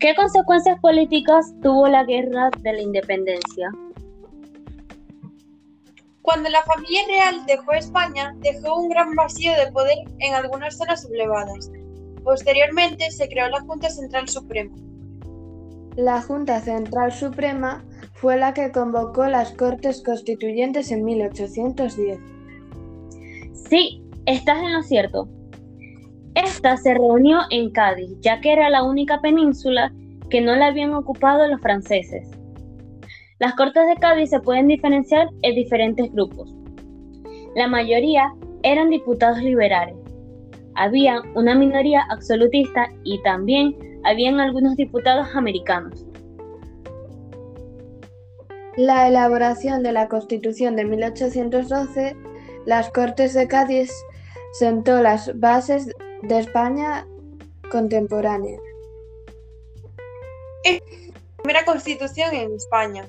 ¿Qué consecuencias políticas tuvo la Guerra de la Independencia? Cuando la familia real dejó España, dejó un gran vacío de poder en algunas zonas sublevadas. Posteriormente se creó la Junta Central Suprema. La Junta Central Suprema fue la que convocó las Cortes Constituyentes en 1810. Sí, estás en lo cierto. Esta se reunió en Cádiz, ya que era la única península que no la habían ocupado los franceses. Las Cortes de Cádiz se pueden diferenciar en diferentes grupos. La mayoría eran diputados liberales. Había una minoría absolutista y también habían algunos diputados americanos. La elaboración de la Constitución de 1812, las Cortes de Cádiz sentó las bases de España contemporánea. Es la primera constitución en España.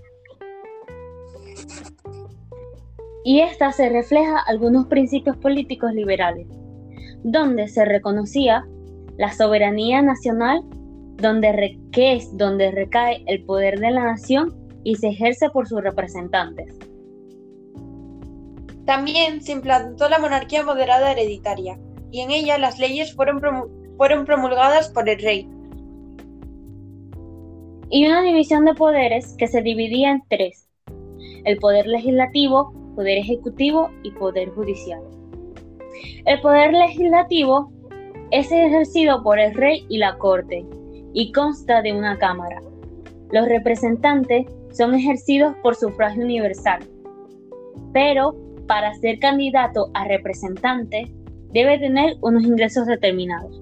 y esta se refleja algunos principios políticos liberales, donde se reconocía la soberanía nacional, donde que es donde recae el poder de la nación y se ejerce por sus representantes. También se implantó la monarquía moderada hereditaria, y en ella las leyes fueron, fueron promulgadas por el rey. Y una división de poderes que se dividía en tres. El poder legislativo, poder ejecutivo y poder judicial. El poder legislativo es ejercido por el rey y la corte y consta de una cámara. Los representantes son ejercidos por sufragio universal, pero para ser candidato a representante debe tener unos ingresos determinados.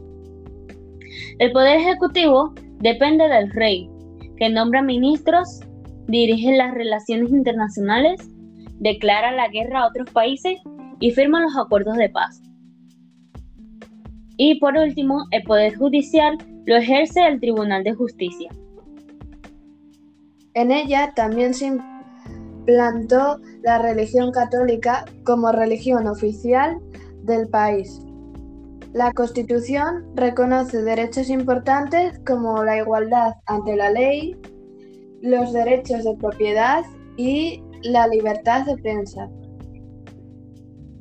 El poder ejecutivo depende del rey, que nombra ministros, dirige las relaciones internacionales declara la guerra a otros países y firma los acuerdos de paz. Y por último, el Poder Judicial lo ejerce el Tribunal de Justicia. En ella también se implantó la religión católica como religión oficial del país. La Constitución reconoce derechos importantes como la igualdad ante la ley, los derechos de propiedad y la libertad de prensa.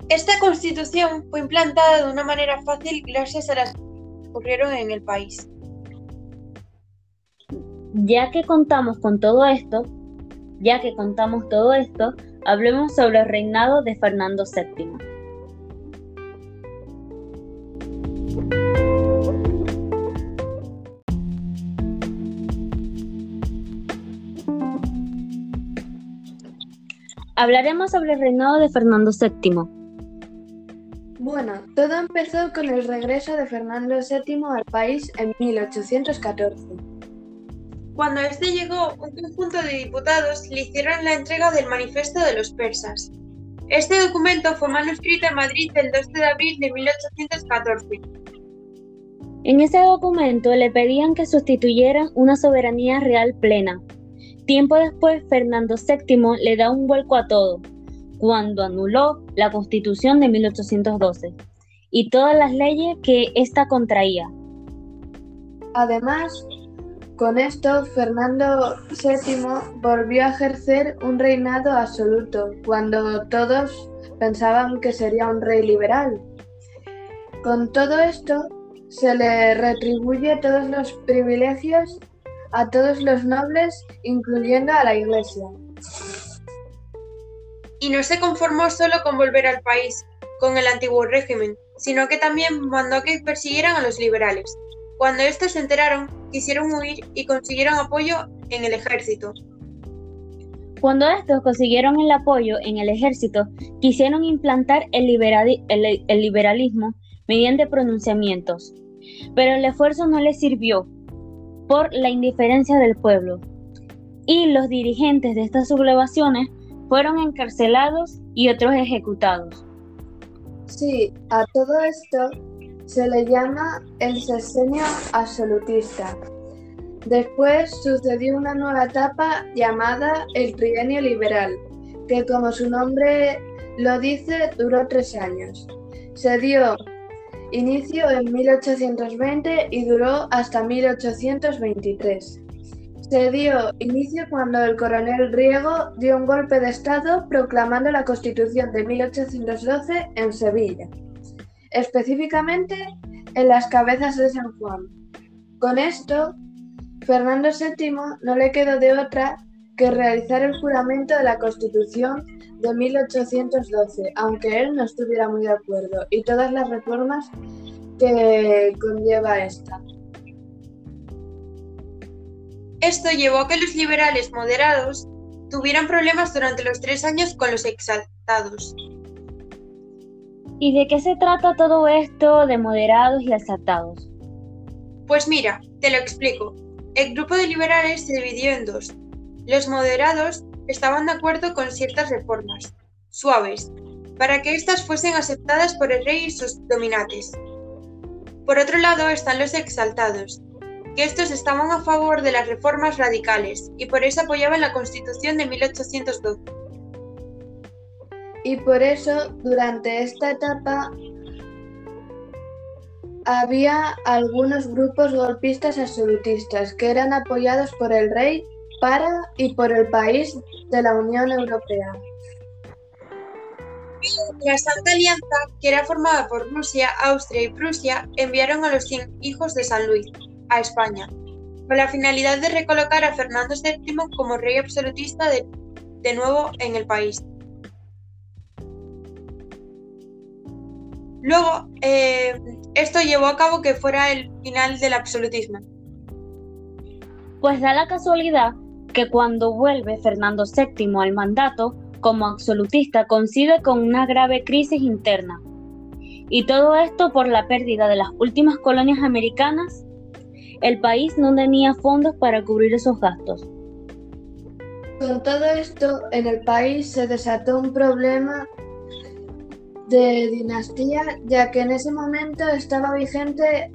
Esta constitución fue implantada de una manera fácil gracias a las que ocurrieron en el país. Ya que contamos con todo esto, ya que contamos todo esto, hablemos sobre el reinado de Fernando VII. Hablaremos sobre el reinado de Fernando VII. Bueno, todo empezó con el regreso de Fernando VII al país en 1814. Cuando este llegó, un conjunto de diputados le hicieron la entrega del Manifiesto de los Persas. Este documento fue manuscrito en Madrid el 2 de abril de 1814. En ese documento le pedían que sustituyeran una soberanía real plena, Tiempo después, Fernando VII le da un vuelco a todo, cuando anuló la Constitución de 1812 y todas las leyes que ésta contraía. Además, con esto, Fernando VII volvió a ejercer un reinado absoluto, cuando todos pensaban que sería un rey liberal. Con todo esto, se le retribuye todos los privilegios a todos los nobles, incluyendo a la Iglesia. Y no se conformó solo con volver al país, con el antiguo régimen, sino que también mandó que persiguieran a los liberales. Cuando estos se enteraron, quisieron huir y consiguieron apoyo en el ejército. Cuando estos consiguieron el apoyo en el ejército, quisieron implantar el, el liberalismo mediante pronunciamientos. Pero el esfuerzo no les sirvió, por la indiferencia del pueblo. Y los dirigentes de estas sublevaciones fueron encarcelados y otros ejecutados. Sí, a todo esto se le llama el sexenio absolutista. Después sucedió una nueva etapa llamada el trienio liberal, que como su nombre lo dice duró tres años. Se dio inicio en 1820 y duró hasta 1823. Se dio inicio cuando el coronel Riego dio un golpe de Estado proclamando la Constitución de 1812 en Sevilla, específicamente en las cabezas de San Juan. Con esto, Fernando VII no le quedó de otra que realizar el juramento de la Constitución de 1812, aunque él no estuviera muy de acuerdo, y todas las reformas que conlleva esta. Esto llevó a que los liberales moderados tuvieran problemas durante los tres años con los exaltados. ¿Y de qué se trata todo esto de moderados y exaltados? Pues mira, te lo explico. El grupo de liberales se dividió en dos. Los moderados estaban de acuerdo con ciertas reformas, suaves, para que éstas fuesen aceptadas por el rey y sus dominantes. Por otro lado están los exaltados, que estos estaban a favor de las reformas radicales y por eso apoyaban la Constitución de 1812. Y por eso, durante esta etapa, había algunos grupos golpistas absolutistas que eran apoyados por el rey para y por el país de la Unión Europea. La Santa Alianza, que era formada por Rusia, Austria y Prusia, enviaron a los 100 hijos de San Luis a España, con la finalidad de recolocar a Fernando VII como rey absolutista de, de nuevo en el país. Luego, eh, esto llevó a cabo que fuera el final del absolutismo. Pues da la casualidad que cuando vuelve Fernando VII al mandato, como absolutista coincide con una grave crisis interna. Y todo esto por la pérdida de las últimas colonias americanas. El país no tenía fondos para cubrir esos gastos. Con todo esto, en el país se desató un problema de dinastía, ya que en ese momento estaba vigente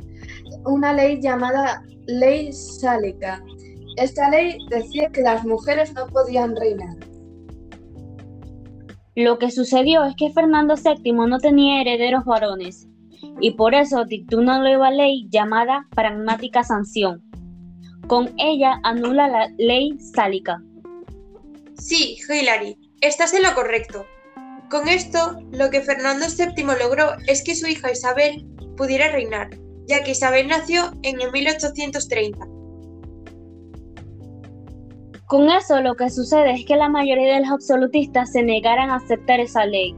una ley llamada Ley Sálica, esta ley decía que las mujeres no podían reinar. Lo que sucedió es que Fernando VII no tenía herederos varones y por eso dictó una nueva ley llamada Pragmática Sanción. Con ella anula la ley sálica. Sí, Hilary, estás en lo correcto. Con esto, lo que Fernando VII logró es que su hija Isabel pudiera reinar, ya que Isabel nació en el 1830. Con eso lo que sucede es que la mayoría de los absolutistas se negaran a aceptar esa ley,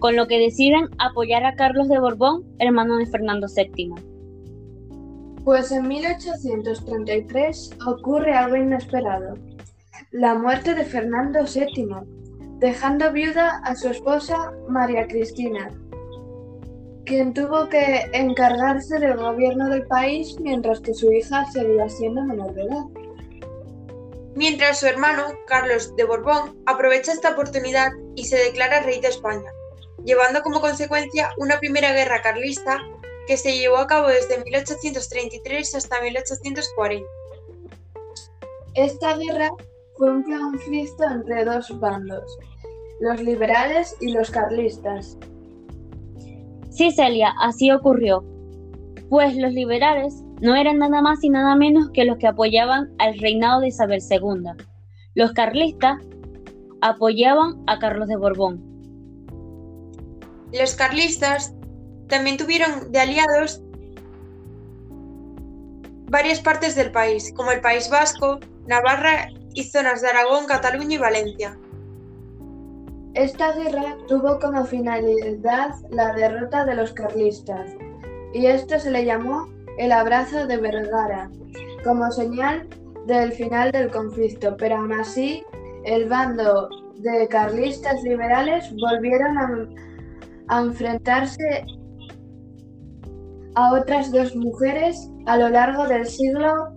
con lo que deciden apoyar a Carlos de Borbón, hermano de Fernando VII. Pues en 1833 ocurre algo inesperado, la muerte de Fernando VII, dejando viuda a su esposa María Cristina, quien tuvo que encargarse del gobierno del país mientras que su hija seguía siendo menor de edad mientras su hermano, Carlos de Borbón, aprovecha esta oportunidad y se declara rey de España, llevando como consecuencia una primera guerra carlista que se llevó a cabo desde 1833 hasta 1840. Esta guerra fue un conflicto entre dos bandos, los liberales y los carlistas. Sí, Celia, así ocurrió. Pues los liberales no eran nada más y nada menos que los que apoyaban al reinado de Isabel II. Los carlistas apoyaban a Carlos de Borbón. Los carlistas también tuvieron de aliados varias partes del país, como el País Vasco, Navarra y zonas de Aragón, Cataluña y Valencia. Esta guerra tuvo como finalidad la derrota de los carlistas, y esto se le llamó el abrazo de Vergara como señal del final del conflicto, pero aún así el bando de carlistas liberales volvieron a, a enfrentarse a otras dos mujeres a lo largo del siglo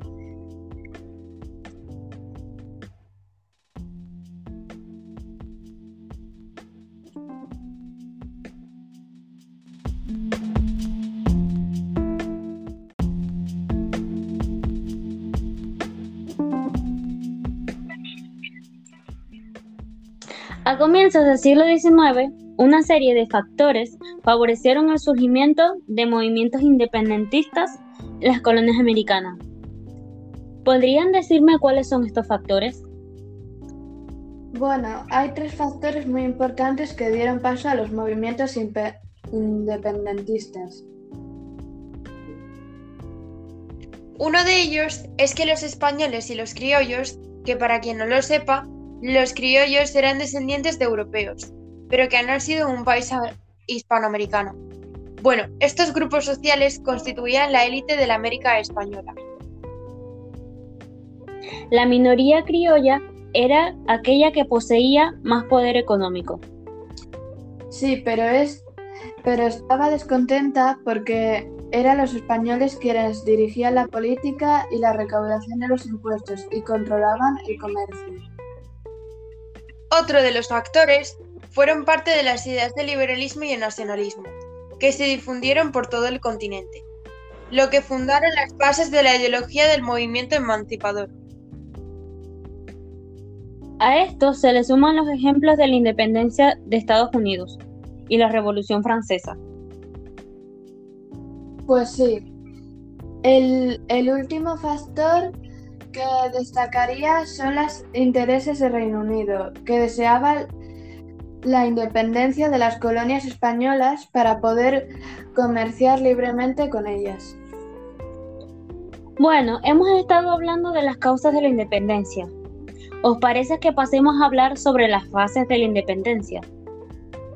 comienzos del siglo XIX, una serie de factores favorecieron el surgimiento de movimientos independentistas en las colonias americanas. ¿Podrían decirme cuáles son estos factores? Bueno, hay tres factores muy importantes que dieron paso a los movimientos independentistas. Uno de ellos es que los españoles y los criollos, que para quien no lo sepa, los criollos eran descendientes de europeos, pero que han nacido en un país hispanoamericano. Bueno, estos grupos sociales constituían la élite de la América española. La minoría criolla era aquella que poseía más poder económico. Sí, pero es pero estaba descontenta porque eran los españoles quienes dirigían la política y la recaudación de los impuestos y controlaban el comercio. Otro de los factores fueron parte de las ideas del liberalismo y el nacionalismo, que se difundieron por todo el continente, lo que fundaron las bases de la ideología del movimiento emancipador. A esto se le suman los ejemplos de la independencia de Estados Unidos y la Revolución Francesa. Pues sí. El, el último factor que destacaría son los intereses del Reino Unido, que deseaba la independencia de las colonias españolas para poder comerciar libremente con ellas. Bueno, hemos estado hablando de las causas de la independencia. ¿Os parece que pasemos a hablar sobre las fases de la independencia?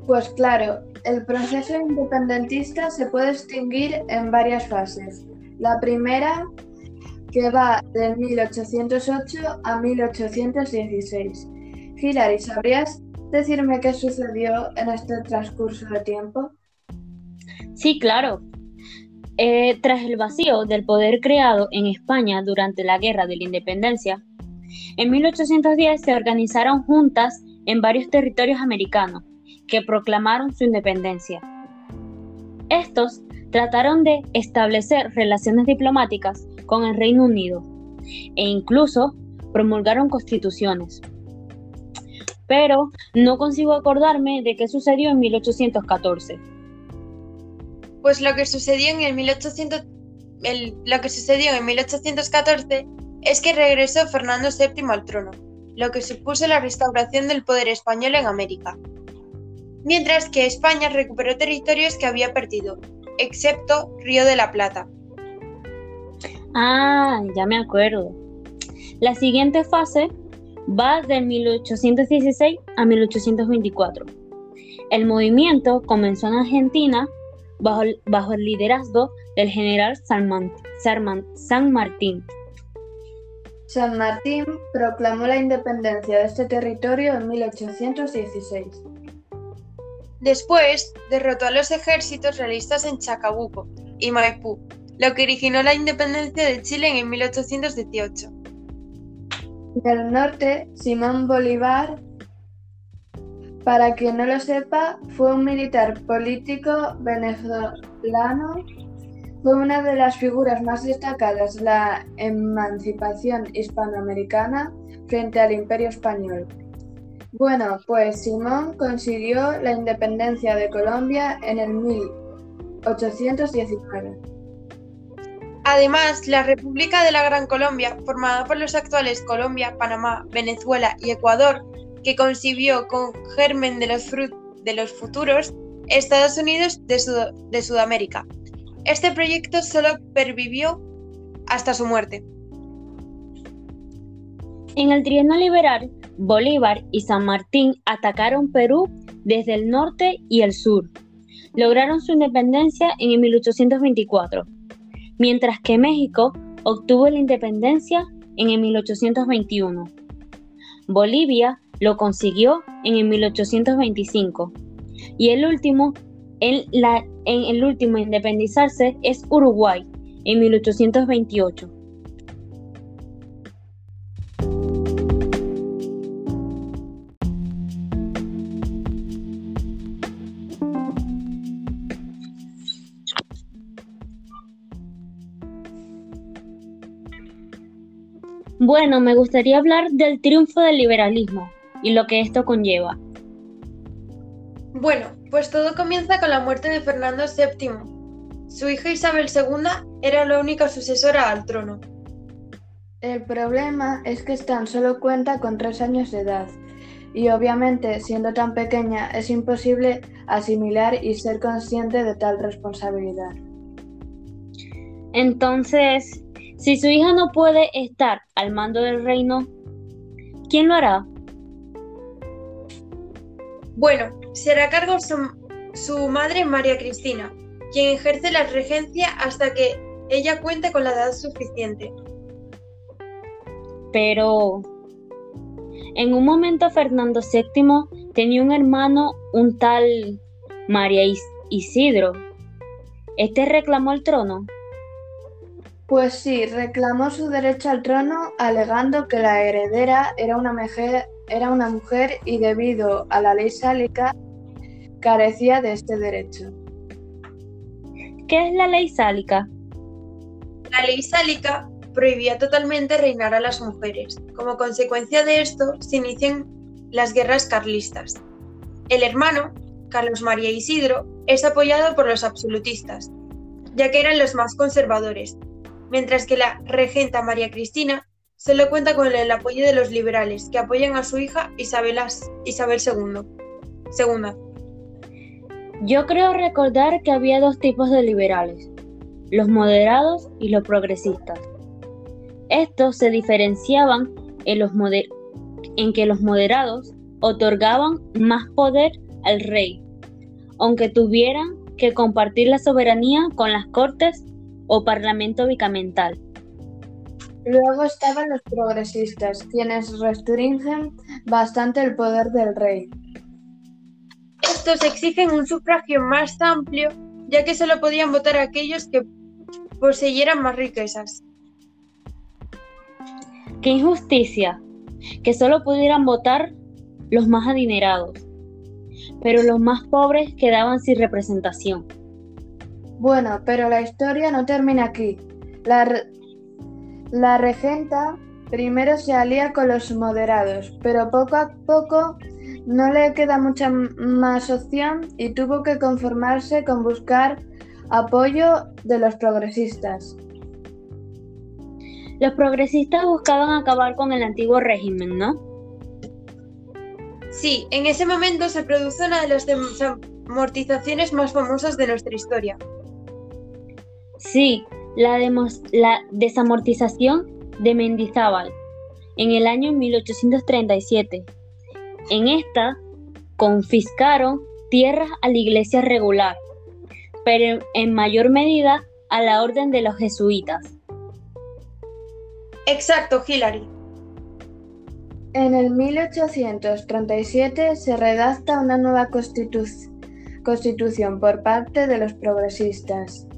Pues claro, el proceso independentista se puede distinguir en varias fases. La primera, que va de 1808 a 1816. Hilary, ¿sabrías decirme qué sucedió en este transcurso de tiempo? Sí, claro. Eh, tras el vacío del poder creado en España durante la Guerra de la Independencia, en 1810 se organizaron juntas en varios territorios americanos que proclamaron su independencia. Estos trataron de establecer relaciones diplomáticas con el Reino Unido e incluso promulgaron constituciones. Pero no consigo acordarme de qué sucedió en 1814. Pues lo que sucedió en el 1800, lo que sucedió en 1814 es que regresó Fernando VII al trono, lo que supuso la restauración del poder español en América mientras que España recuperó territorios que había perdido, excepto Río de la Plata. Ah, ya me acuerdo. La siguiente fase va de 1816 a 1824. El movimiento comenzó en Argentina bajo, bajo el liderazgo del general San, San Martín. San Martín proclamó la independencia de este territorio en 1816. Después, derrotó a los ejércitos realistas en Chacabuco y Maipú, lo que originó la independencia de Chile en 1818. Del norte, Simón Bolívar, para quien no lo sepa, fue un militar político venezolano. Fue una de las figuras más destacadas de la emancipación hispanoamericana frente al Imperio Español. Bueno, pues Simón consiguió la independencia de Colombia en el 1819. Además, la República de la Gran Colombia, formada por los actuales Colombia, Panamá, Venezuela y Ecuador, que concibió con germen de los, futuros Estados Unidos de, de Sudamérica. Este proyecto solo pervivió hasta su muerte. En el trienio liberal, Bolívar y San Martín atacaron Perú desde el norte y el sur. Lograron su independencia en 1824, mientras que México obtuvo la independencia en 1821. Bolivia lo consiguió en 1825 y el último en, en el último independizarse es Uruguay en 1828. Bueno, me gustaría hablar del triunfo del liberalismo y lo que esto conlleva. Bueno, pues todo comienza con la muerte de Fernando VII. Su hija Isabel II era la única sucesora al trono. El problema es que Stan solo cuenta con tres años de edad y obviamente siendo tan pequeña es imposible asimilar y ser consciente de tal responsabilidad. Entonces, si su hija no puede estar al mando del reino, ¿quién lo hará? Bueno, será cargo su, su madre María Cristina, quien ejerce la regencia hasta que ella cuente con la edad suficiente. Pero en un momento Fernando VII tenía un hermano, un tal María Isidro. ¿Este reclamó el trono? Pues sí, reclamó su derecho al trono alegando que la heredera era una, mujer, era una mujer y debido a la ley sálica carecía de este derecho. ¿Qué es la ley sálica? La ley sálica prohibía totalmente reinar a las mujeres. Como consecuencia de esto, se inician las guerras carlistas. El hermano, Carlos María Isidro, es apoyado por los absolutistas, ya que eran los más conservadores, mientras que la regenta María Cristina solo cuenta con el apoyo de los liberales, que apoyan a su hija Isabel, Isabel II. Segunda. Yo creo recordar que había dos tipos de liberales, los moderados y los progresistas. Estos se diferenciaban en, que los moderados otorgaban más poder al rey, aunque tuvieran que compartir la soberanía con las cortes o parlamento bicamental. Luego estaban los progresistas, quienes restringen bastante el poder del rey. Estos exigen un sufragio más amplio, ya que solo podían votar aquellos que poseyeran más riquezas. Qué injusticia, que solo pudieran votar los más adinerados, pero los más pobres quedaban sin representación. Bueno, pero la historia no termina aquí. La, la regenta primero se alía con los moderados, pero poco a poco no le queda mucha más opción y tuvo que conformarse con buscar apoyo de los progresistas. Los progresistas buscaban acabar con el antiguo régimen, ¿no? Sí, en ese momento se produce una de las desamortizaciones más famosas de nuestra historia. Sí, la, la desamortización de Mendizábal en el año 1837. En esta confiscaron tierras a la iglesia regular, pero en mayor medida a la orden de los jesuitas. Exacto, Hillary. En el 1837 se redacta una nueva constitución por parte de los progresistas.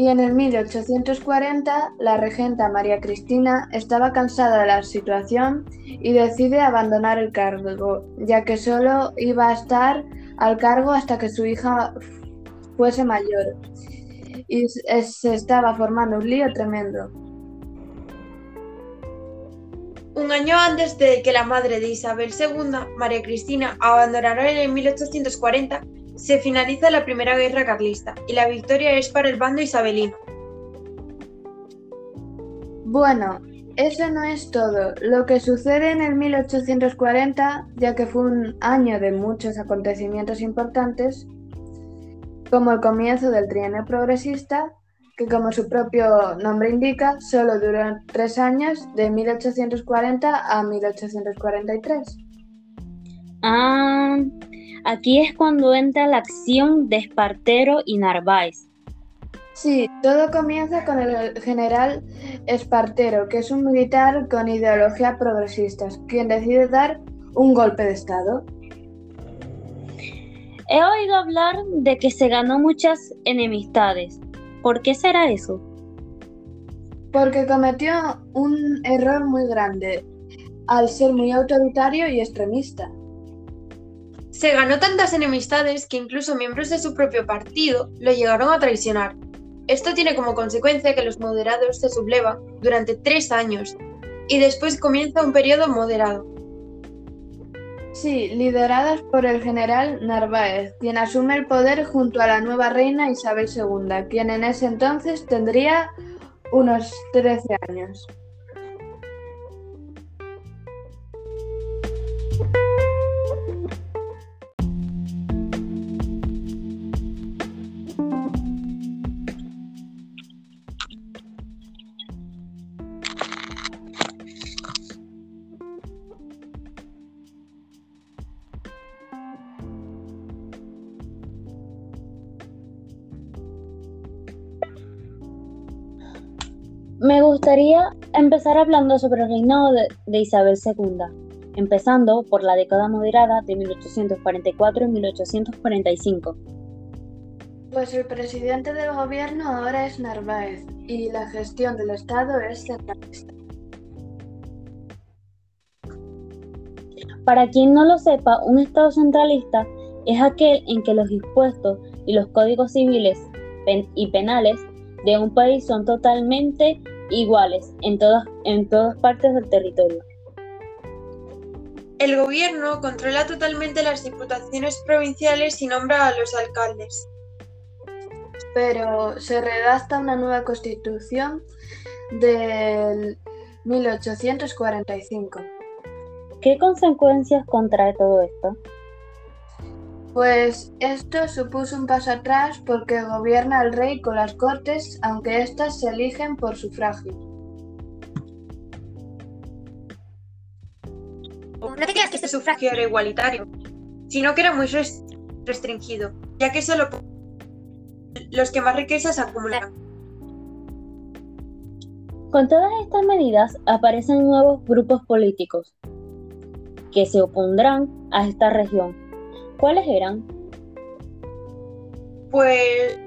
Y en el 1840 la regenta María Cristina estaba cansada de la situación y decide abandonar el cargo, ya que solo iba a estar al cargo hasta que su hija fuese mayor. Y se estaba formando un lío tremendo. Un año antes de que la madre de Isabel II, María Cristina, abandonara en 1840, se finaliza la Primera Guerra Carlista y la victoria es para el bando isabelino. Bueno, eso no es todo. Lo que sucede en el 1840, ya que fue un año de muchos acontecimientos importantes, como el comienzo del trienio progresista, que como su propio nombre indica, solo duró tres años, de 1840 a 1843. Ah, aquí es cuando entra la acción de Espartero y Narváez. Sí, todo comienza con el general Espartero, que es un militar con ideología progresista, quien decide dar un golpe de Estado. He oído hablar de que se ganó muchas enemistades, ¿Por qué será eso? Porque cometió un error muy grande al ser muy autoritario y extremista. Se ganó tantas enemistades que incluso miembros de su propio partido lo llegaron a traicionar. Esto tiene como consecuencia que los moderados se sublevan durante tres años y después comienza un periodo moderado. Sí, lideradas por el general Narváez, quien asume el poder junto a la nueva reina Isabel II, quien en ese entonces tendría unos 13 años. Gustaría empezar hablando sobre el reinado de, de Isabel II, empezando por la década moderada de 1844 y 1845. Pues el presidente del gobierno ahora es Narváez y la gestión del Estado es centralista. Para quien no lo sepa, un Estado centralista es aquel en que los impuestos y los códigos civiles y penales de un país son totalmente iguales en todas, en todas partes del territorio. El gobierno controla totalmente las diputaciones provinciales y nombra a los alcaldes. Pero se redacta una nueva constitución del 1845. ¿Qué consecuencias contrae todo esto? Pues esto supuso un paso atrás porque gobierna el rey con las cortes, aunque éstas se eligen por sufragio. No te creas que este sufragio era igualitario, sino que era muy res- restringido, ya que solo los que más riquezas acumulaban. Con todas estas medidas aparecen nuevos grupos políticos que se opondrán a esta región. ¿Cuáles eran? Pues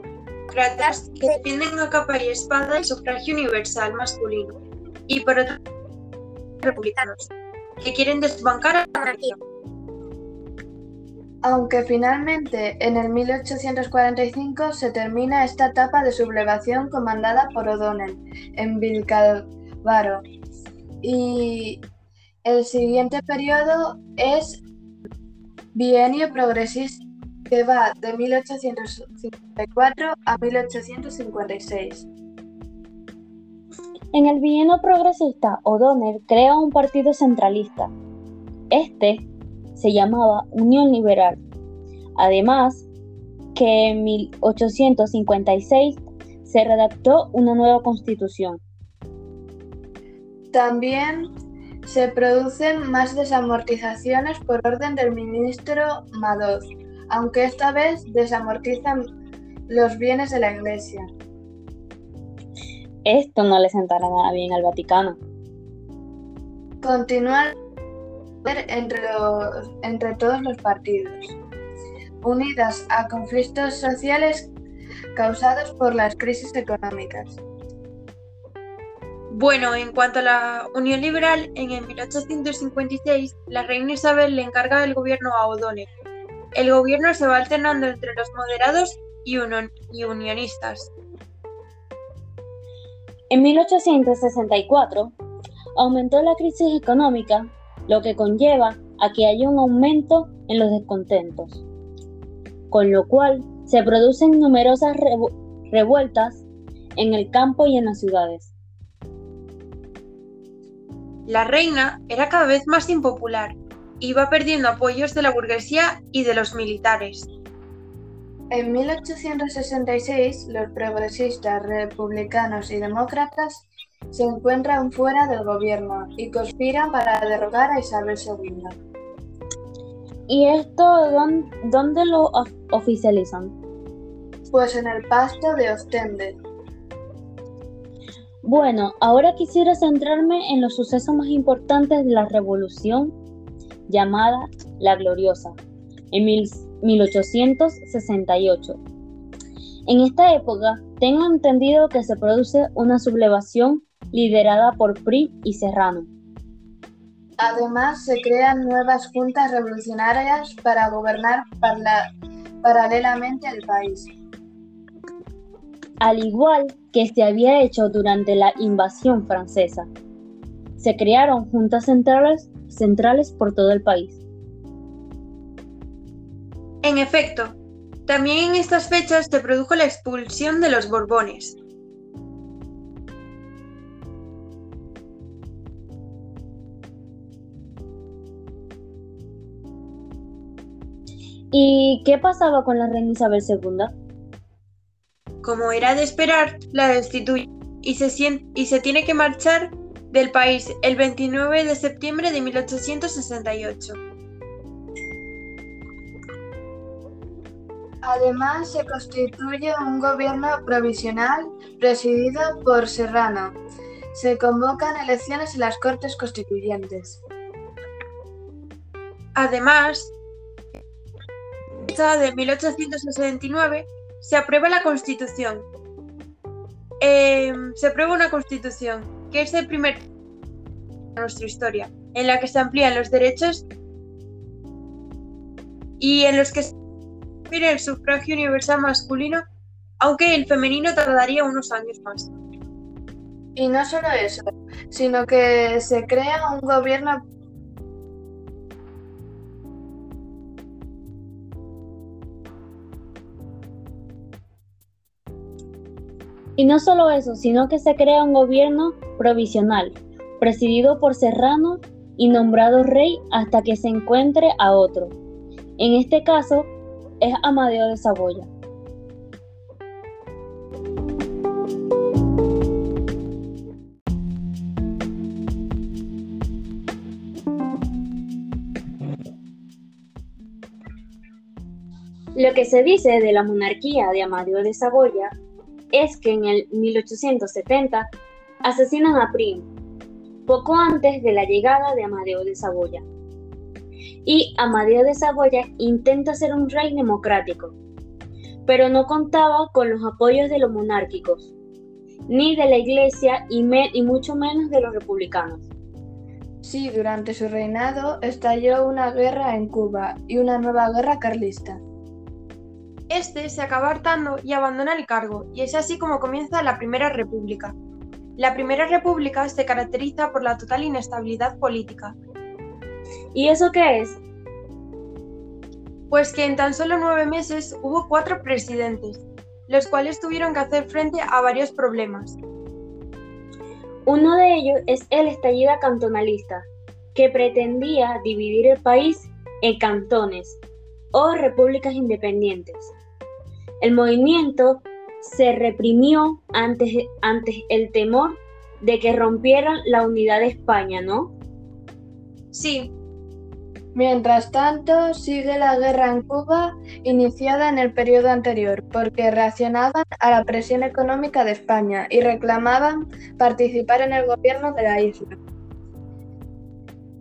demócratas que defienden a capa y espada el sufragio universal masculino y por otro republicanos que quieren desbancar a la monarquía. Aunque finalmente en el 1845 se termina esta etapa de sublevación comandada por O'Donnell en Vilcabaro y el siguiente periodo es bienio progresista que va de 1854 a 1856. En el bienio progresista, O'Donnell crea un partido centralista. Este se llamaba Unión Liberal. Además, que en 1856 se redactó una nueva constitución. También se producen más desamortizaciones por orden del ministro Madoz, aunque esta vez desamortizan los bienes de la Iglesia. Esto no le sentará nada bien al Vaticano. Continúa entre, los- entre todos los partidos, unidas a conflictos sociales causados por las crisis económicas. Bueno, en cuanto a la Unión Liberal, en el 1856 la reina Isabel le encarga el gobierno a O'Donnell. El gobierno se va alternando entre los moderados y, y unionistas. En 1864 aumentó la crisis económica, lo que conlleva a que haya un aumento en los descontentos, con lo cual se producen numerosas revu- revueltas en el campo y en las ciudades. La reina era cada vez más impopular, iba perdiendo apoyos de la burguesía y de los militares. En 1866, los progresistas, republicanos y demócratas se encuentran fuera del gobierno y conspiran para derrocar a Isabel II. ¿Y esto dón- dónde lo of- oficializan? Pues en el pasto de Ostende. Bueno, ahora quisiera centrarme en los sucesos más importantes de la revolución llamada La Gloriosa, en mil- 1868. En esta época, tengo entendido que se produce una sublevación liderada por Prim y Serrano. Además, se crean nuevas juntas revolucionarias para gobernar paralelamente al país. al igual que se había hecho durante la invasión francesa. Se crearon juntas centrales, centrales por todo el país. En efecto, también en estas fechas se produjo la expulsión de los Borbones. ¿Y qué pasaba con la reina Isabel II? Como era de esperar, la destituye y se, y se tiene que marchar del país el 29 de septiembre de 1868. Además, se constituye un gobierno provisional presidido por Serrano. Se convocan elecciones en las Cortes Constituyentes. Además, de 1869 se aprueba la Constitución. Em, se aprueba una Constitución, que es el primer de nuestra historia, en la que se amplían los derechos y en los que se el sufragio universal masculino, aunque el femenino tardaría unos años más. Y no solo eso, sino que se crea un gobierno Y no solo eso, sino que se crea un gobierno provisional, presidido por Serrano y nombrado rey hasta que se encuentre a otro. En este caso es Amadeo de Saboya. Lo que se dice de la monarquía de Amadeo de Saboya es que en el 1870 asesinan a Prim, poco antes de la llegada de Amadeo de Saboya. Y Amadeo de Saboya intenta ser un rey democrático, pero no contaba con los apoyos de los monárquicos, ni de la iglesia y, y mucho menos de los republicanos. Sí, durante su reinado estalló una guerra en Cuba y una nueva guerra carlista. Este se acaba hartando y abandona el cargo, y es así como comienza la Primera República. La Primera República se caracteriza por la total inestabilidad política. ¿Y eso qué es? Pues que en tan solo nueve meses hubo cuatro presidentes, los cuales tuvieron que hacer frente a varios problemas. Uno de ellos es el estallido cantonalista, que pretendía dividir el país en cantones o repúblicas independientes. El movimiento se reprimió ante, el temor de que rompieran la unidad de España, ¿no? Sí. Mientras tanto, sigue la guerra en Cuba iniciada en el periodo anterior, porque reaccionaban a la presión económica de España y reclamaban participar en el gobierno de la isla.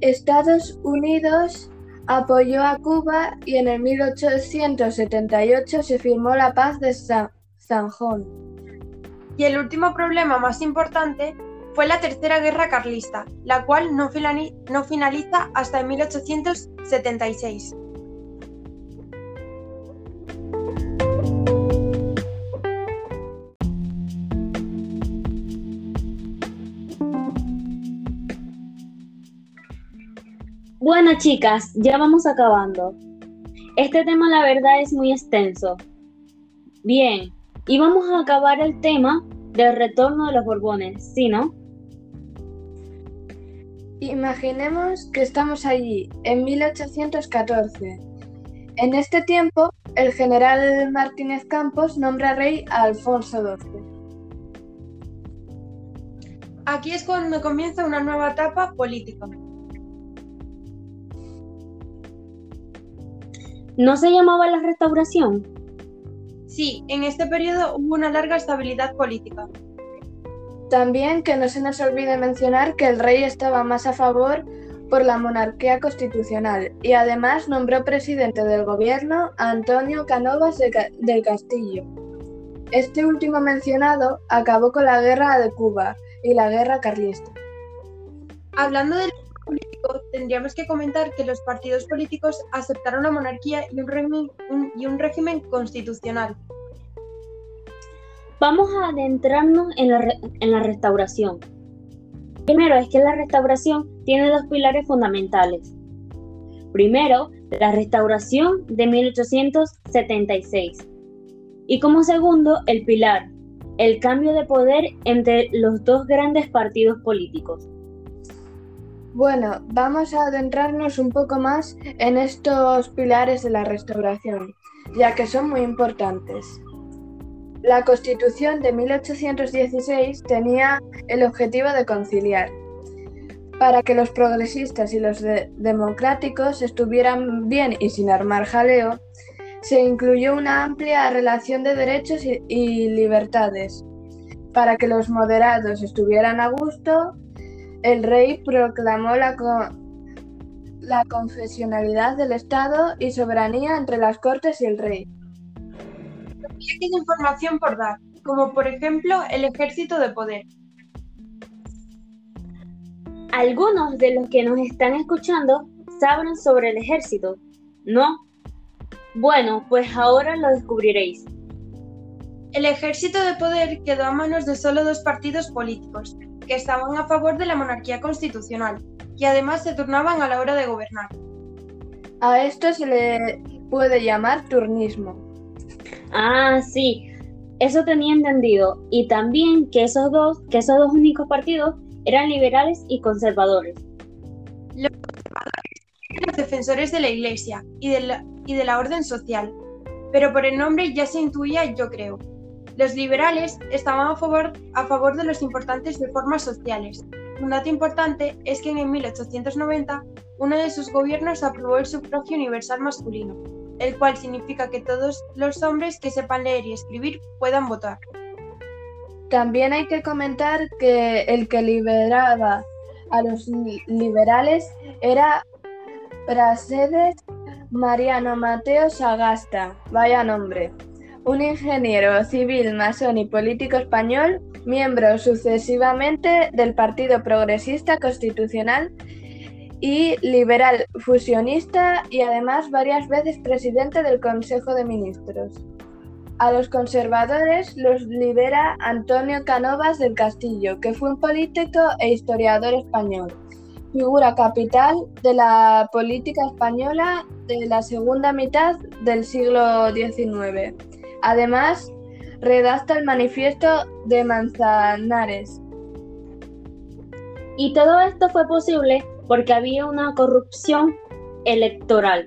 Estados Unidos apoyó a Cuba y en el 1878 se firmó la paz de Zanjón. Y el último problema más importante fue la Tercera Guerra Carlista, la cual no, finaliza hasta el 1876. Bueno, chicas, ya vamos acabando. Este tema, la verdad, es muy extenso. Bien, y vamos a acabar el tema del retorno de los Borbones, ¿sí, no? Imaginemos que estamos allí, en 1814. En este tiempo, el general Martínez Campos nombra rey a Alfonso XII. Aquí es cuando comienza una nueva etapa política. ¿No se llamaba la restauración? Sí, en este periodo hubo una larga estabilidad política. También que no se nos olvide mencionar que el rey estaba más a favor por la monarquía constitucional y además nombró presidente del gobierno a Antonio Canovas del Castillo. Este último mencionado acabó con la guerra de Cuba y la guerra carlista. Hablando del tendríamos que comentar que los partidos políticos aceptaron la monarquía y un, régimen, y un régimen constitucional. Vamos a adentrarnos en la, en la restauración. Primero es que la restauración tiene dos pilares fundamentales. Primero, la restauración de 1876. Y como segundo, el pilar, el cambio de poder entre los dos grandes partidos políticos. Bueno, vamos a adentrarnos un poco más en estos pilares de la restauración, ya que son muy importantes. La Constitución de 1816 tenía el objetivo de conciliar, para que los progresistas y los democráticos estuvieran bien y sin armar jaleo, se incluyó una amplia relación de derechos y libertades. Para que los moderados estuvieran a gusto, el rey proclamó la, la confesionalidad del Estado y soberanía entre las Cortes y el rey. Había queda información por dar, como por ejemplo el ejército de poder. Algunos de los que nos están escuchando saben sobre el ejército, ¿no? Bueno, pues ahora lo descubriréis. El ejército de poder quedó a manos de solo dos partidos políticos, que estaban a favor de la monarquía constitucional, y además se turnaban a la hora de gobernar. A esto se le puede llamar turnismo. Ah, sí, eso tenía entendido. Y también que esos dos, que esos dos únicos partidos eran liberales y conservadores. Los conservadores eran los defensores de la Iglesia y de la, y de la orden social, pero por el nombre ya se intuía, yo creo. Los liberales estaban a favor, a favor de las importantes reformas sociales. Un dato importante es que en 1890 uno de sus gobiernos aprobó el sufragio universal masculino, el cual significa que todos los hombres que sepan leer y escribir puedan votar. También hay que comentar que el que liberaba a los liberales era Prasedes Mariano Mateo Sagasta, vaya nombre, un ingeniero civil, masón y político español, miembro sucesivamente del Partido Progresista Constitucional y liberal fusionista y además varias veces presidente del Consejo de Ministros. A los conservadores los lidera Antonio Canovas del Castillo, que fue un político e historiador español figura capital de la política española de la segunda mitad del siglo XIX. Además, redacta el manifiesto de Manzanares. Y todo esto fue posible porque había una corrupción electoral.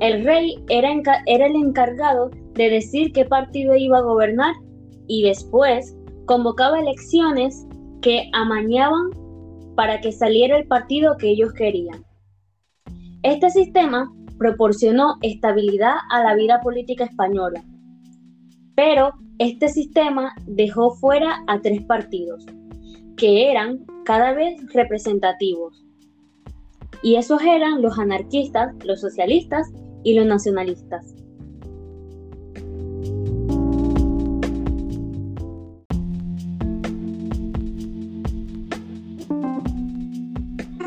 El rey era, era el encargado de decir qué partido iba a gobernar y después convocaba elecciones que amañaban para que saliera el partido que ellos querían. Este sistema proporcionó estabilidad a la vida política española, pero este sistema dejó fuera a tres partidos, que eran cada vez representativos. Y esos eran los anarquistas, los socialistas y los nacionalistas.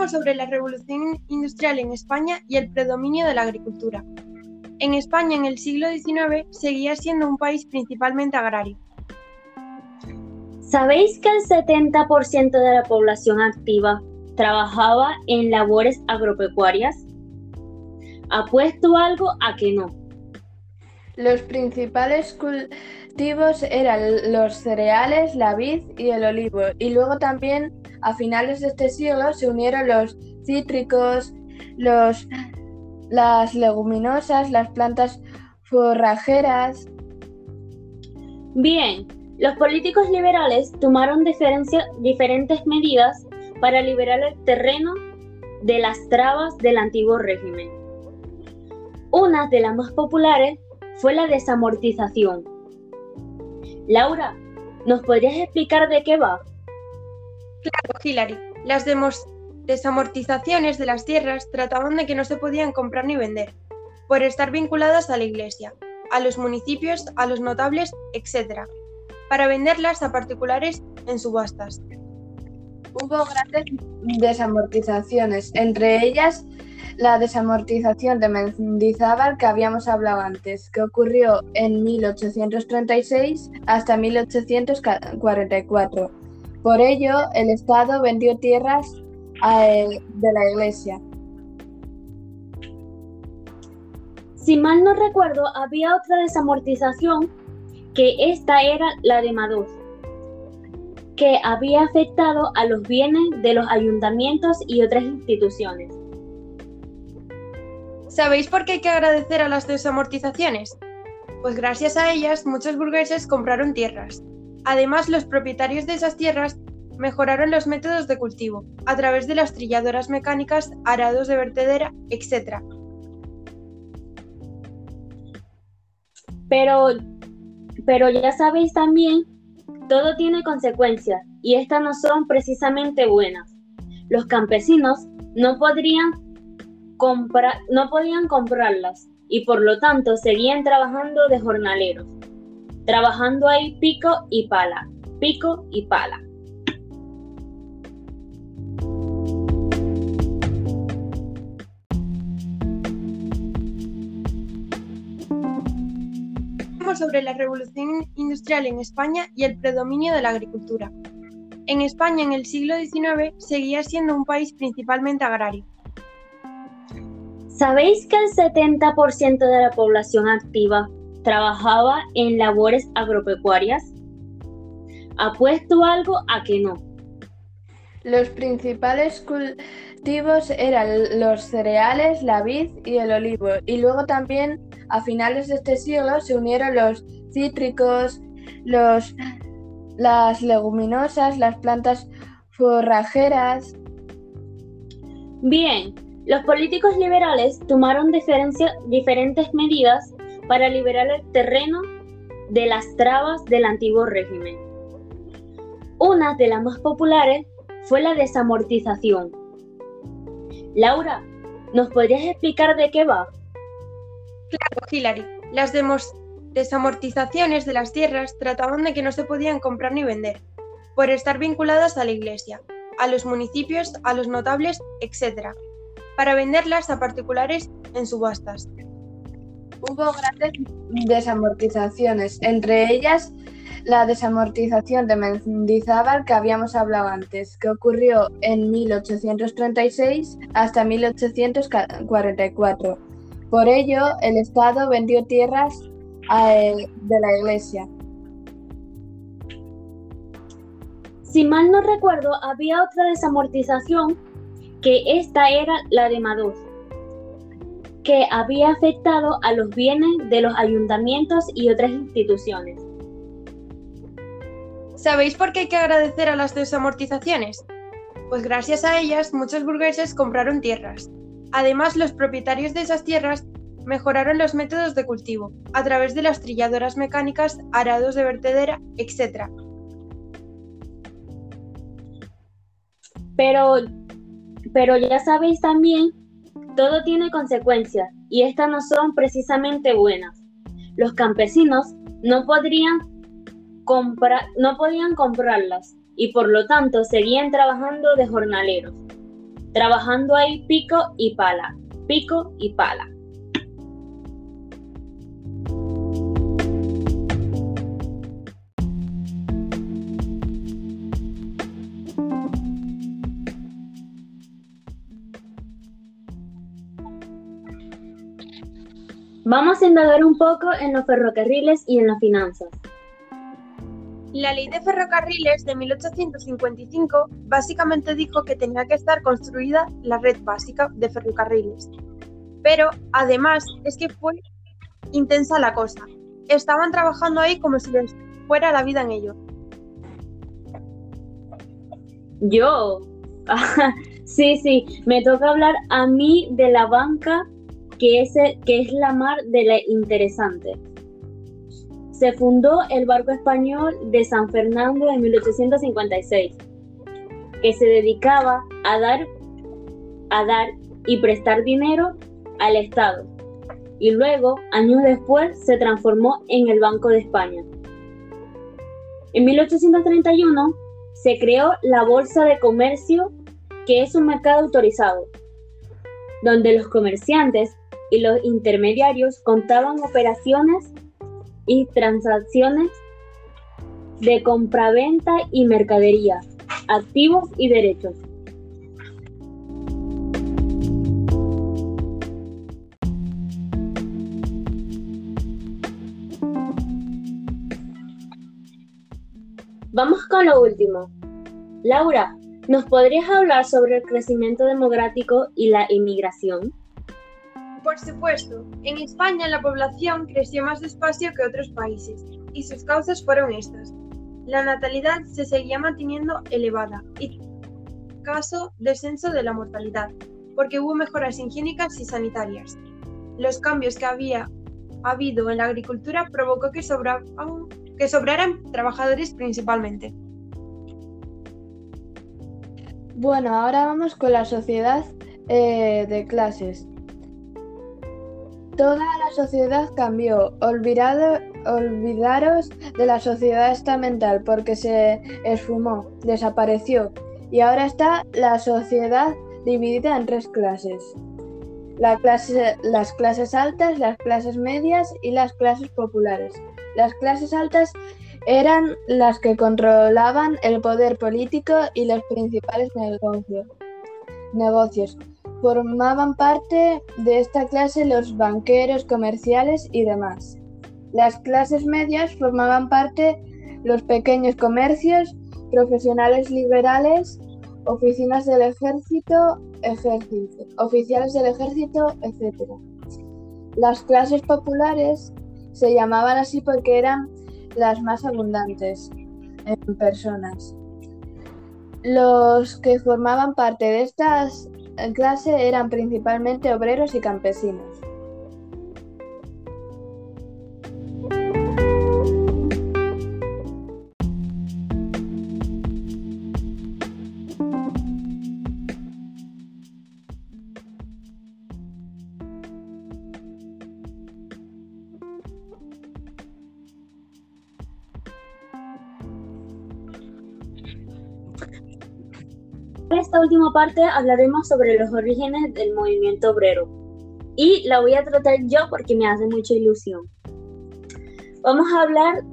sobre la revolución industrial en España y el predominio de la agricultura. En España en el siglo XIX seguía siendo un país principalmente agrario. ¿Sabéis que el 70% de la población activa trabajaba en labores agropecuarias? Apuesto algo a que no. Los principales cultivos eran los cereales, la vid y el olivo, y luego también a finales de este siglo se unieron los cítricos, los, las leguminosas, las plantas forrajeras. Bien, los políticos liberales tomaron diferentes medidas para liberar el terreno de las trabas del antiguo régimen. Una de las más populares fue la desamortización. Laura, ¿nos podrías explicar de qué va? Claro, Hilary. Las desamortizaciones de las tierras trataban de que no se podían comprar ni vender, por estar vinculadas a la Iglesia, a los municipios, a los notables, etc., para venderlas a particulares en subastas. Hubo grandes desamortizaciones, entre ellas la desamortización de Mendizábal que habíamos hablado antes, que ocurrió en 1836 hasta 1844 por ello, el Estado vendió tierras de la Iglesia. Si mal no recuerdo, había otra desamortización que esta era la de Mados, que había afectado a los bienes de los ayuntamientos y otras instituciones. ¿Sabéis por qué hay que agradecer a las desamortizaciones? Pues gracias a ellas muchos burgueses compraron tierras. Además, los propietarios de esas tierras mejoraron los métodos de cultivo a través de las trilladoras mecánicas, arados de vertedera, etc. Pero, pero ya sabéis también, todo tiene consecuencias y estas no son precisamente buenas. Los campesinos no podrían, no podían comprarlas y por lo tanto seguían trabajando de jornaleros, trabajando ahí pico y pala, pico y pala. Sobre la revolución industrial en España y el predominio de la agricultura. En España en el siglo XIX seguía siendo un país principalmente agrario. ¿Sabéis que el 70% de la población activa trabajaba en labores agropecuarias? Apuesto algo a que no. Los principales cultivos eran los cereales, la vid y el olivo, y luego también a finales de este siglo se unieron los cítricos, los, las leguminosas, las plantas forrajeras. Bien, los políticos liberales tomaron diferentes medidas para liberar el terreno de las trabas del antiguo régimen. Una de las más populares fue la desamortización. Laura, ¿nos podrías explicar de qué va? Claro, Hilary. Las desamortizaciones de las tierras trataban de que no se podían comprar ni vender, por estar vinculadas a la Iglesia, a los municipios, a los notables, etc., para venderlas a particulares en subastas. Hubo grandes desamortizaciones, entre ellas la desamortización de Mendizábal que habíamos hablado antes, que ocurrió en 1836 hasta 1844 por ello, el Estado vendió tierras de la Iglesia. Si mal no recuerdo, había otra desamortización que esta era la de Mados, que había afectado a los bienes de los ayuntamientos y otras instituciones. ¿Sabéis por qué hay que agradecer a las desamortizaciones? Pues gracias a ellas muchos burgueses compraron tierras, Además, los propietarios de esas tierras mejoraron los métodos de cultivo a través de las trilladoras mecánicas, arados de vertedera, etc. Pero, pero ya sabéis también, todo tiene consecuencias y estas no son precisamente buenas. Los campesinos no no podían comprarlas y por lo tanto seguían trabajando de jornaleros trabajando ahí pico y pala, pico y pala. Vamos a indagar un poco en los ferrocarriles y en las finanzas. La ley de ferrocarriles de 1855 básicamente dijo que tenía que estar construida la red básica de ferrocarriles. Pero además es que fue intensa la cosa. Estaban trabajando ahí como si les fuera la vida en ello. Yo. sí, sí, me toca hablar a mí de la banca que es, que es la mar de la interesante se fundó el barco español de San Fernando en 1856, que se dedicaba a dar, a dar y prestar dinero al Estado, y luego, años después, se transformó en el Banco de España. En 1831 se creó la Bolsa de Comercio, que es un mercado autorizado, donde los comerciantes y los intermediarios contaban operaciones y transacciones de compraventa y mercadería, activos y derechos. Vamos con lo último. Laura, ¿nos podrías hablar sobre el crecimiento demográfico y la inmigración? Por supuesto, en España la población creció más despacio que otros países, y sus causas fueron estas. La natalidad se seguía manteniendo elevada y caso descenso de la mortalidad, porque hubo mejoras higiénicas y sanitarias. Los cambios que había habido en la agricultura provocó que, sobraran trabajadores principalmente. Bueno, ahora vamos con la sociedad eh, de clases. Toda la sociedad cambió. Olvidaros de la sociedad estamental porque se esfumó, desapareció. Y ahora está la sociedad dividida en tres clases. La clase, las clases altas, las clases medias y las clases populares. Las clases altas eran las que controlaban el poder político y los principales negocios. Formaban parte de esta clase los banqueros, comerciales y demás. Las clases medias formaban parte los pequeños comercios, profesionales liberales, oficinas del ejército, ejército, oficiales del ejército, etc. Las clases populares se llamaban así porque eran las más abundantes en personas. Los que formaban parte de estas clases eran principalmente obreros y campesinos. Parte hablaremos sobre los orígenes del movimiento obrero y la voy a tratar yo porque me hace mucha ilusión. Vamos a hablar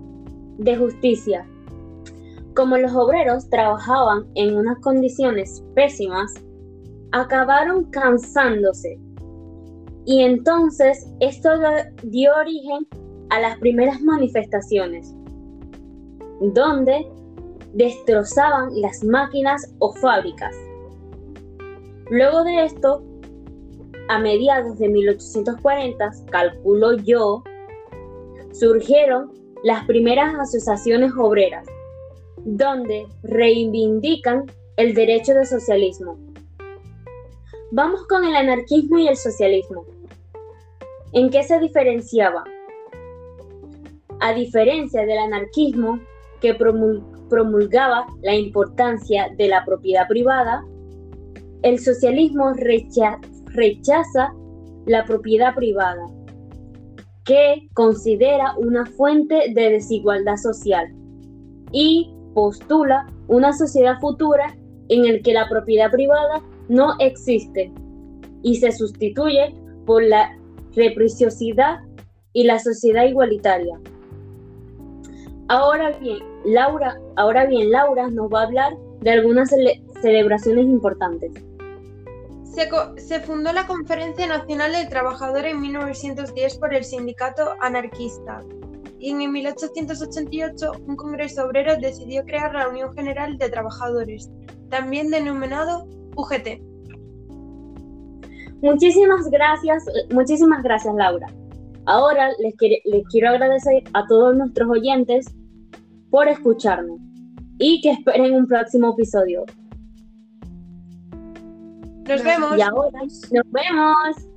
de justicia. Como los obreros trabajaban en unas condiciones pésimas, acabaron cansándose. Y entonces esto dio origen a las primeras manifestaciones, donde destrozaban las máquinas o fábricas. Luego de esto, a mediados de 1840, calculo yo, surgieron las primeras asociaciones obreras, donde reivindican el derecho de socialismo. Vamos con el anarquismo y el socialismo. ¿En qué se diferenciaba? A diferencia del anarquismo, que promulgaba la importancia de la propiedad privada, el socialismo rechaza la propiedad privada, que considera una fuente de desigualdad social y postula una sociedad futura en el que la propiedad privada no existe y se sustituye por la reciprocidad y la sociedad igualitaria. Ahora bien, Laura, ahora bien, Laura nos va a hablar de algunas celebraciones importantes. Se, fundó la Conferencia Nacional del Trabajador en 1910 por el sindicato anarquista y en 1888 un congreso obrero decidió crear la Unión General de Trabajadores, también denominado UGT. Muchísimas gracias, muchísimas gracias Laura. Ahora les, quiero agradecer a todos nuestros oyentes por escucharme y que esperen un próximo episodio. Nos vemos. Y ahora nos vemos.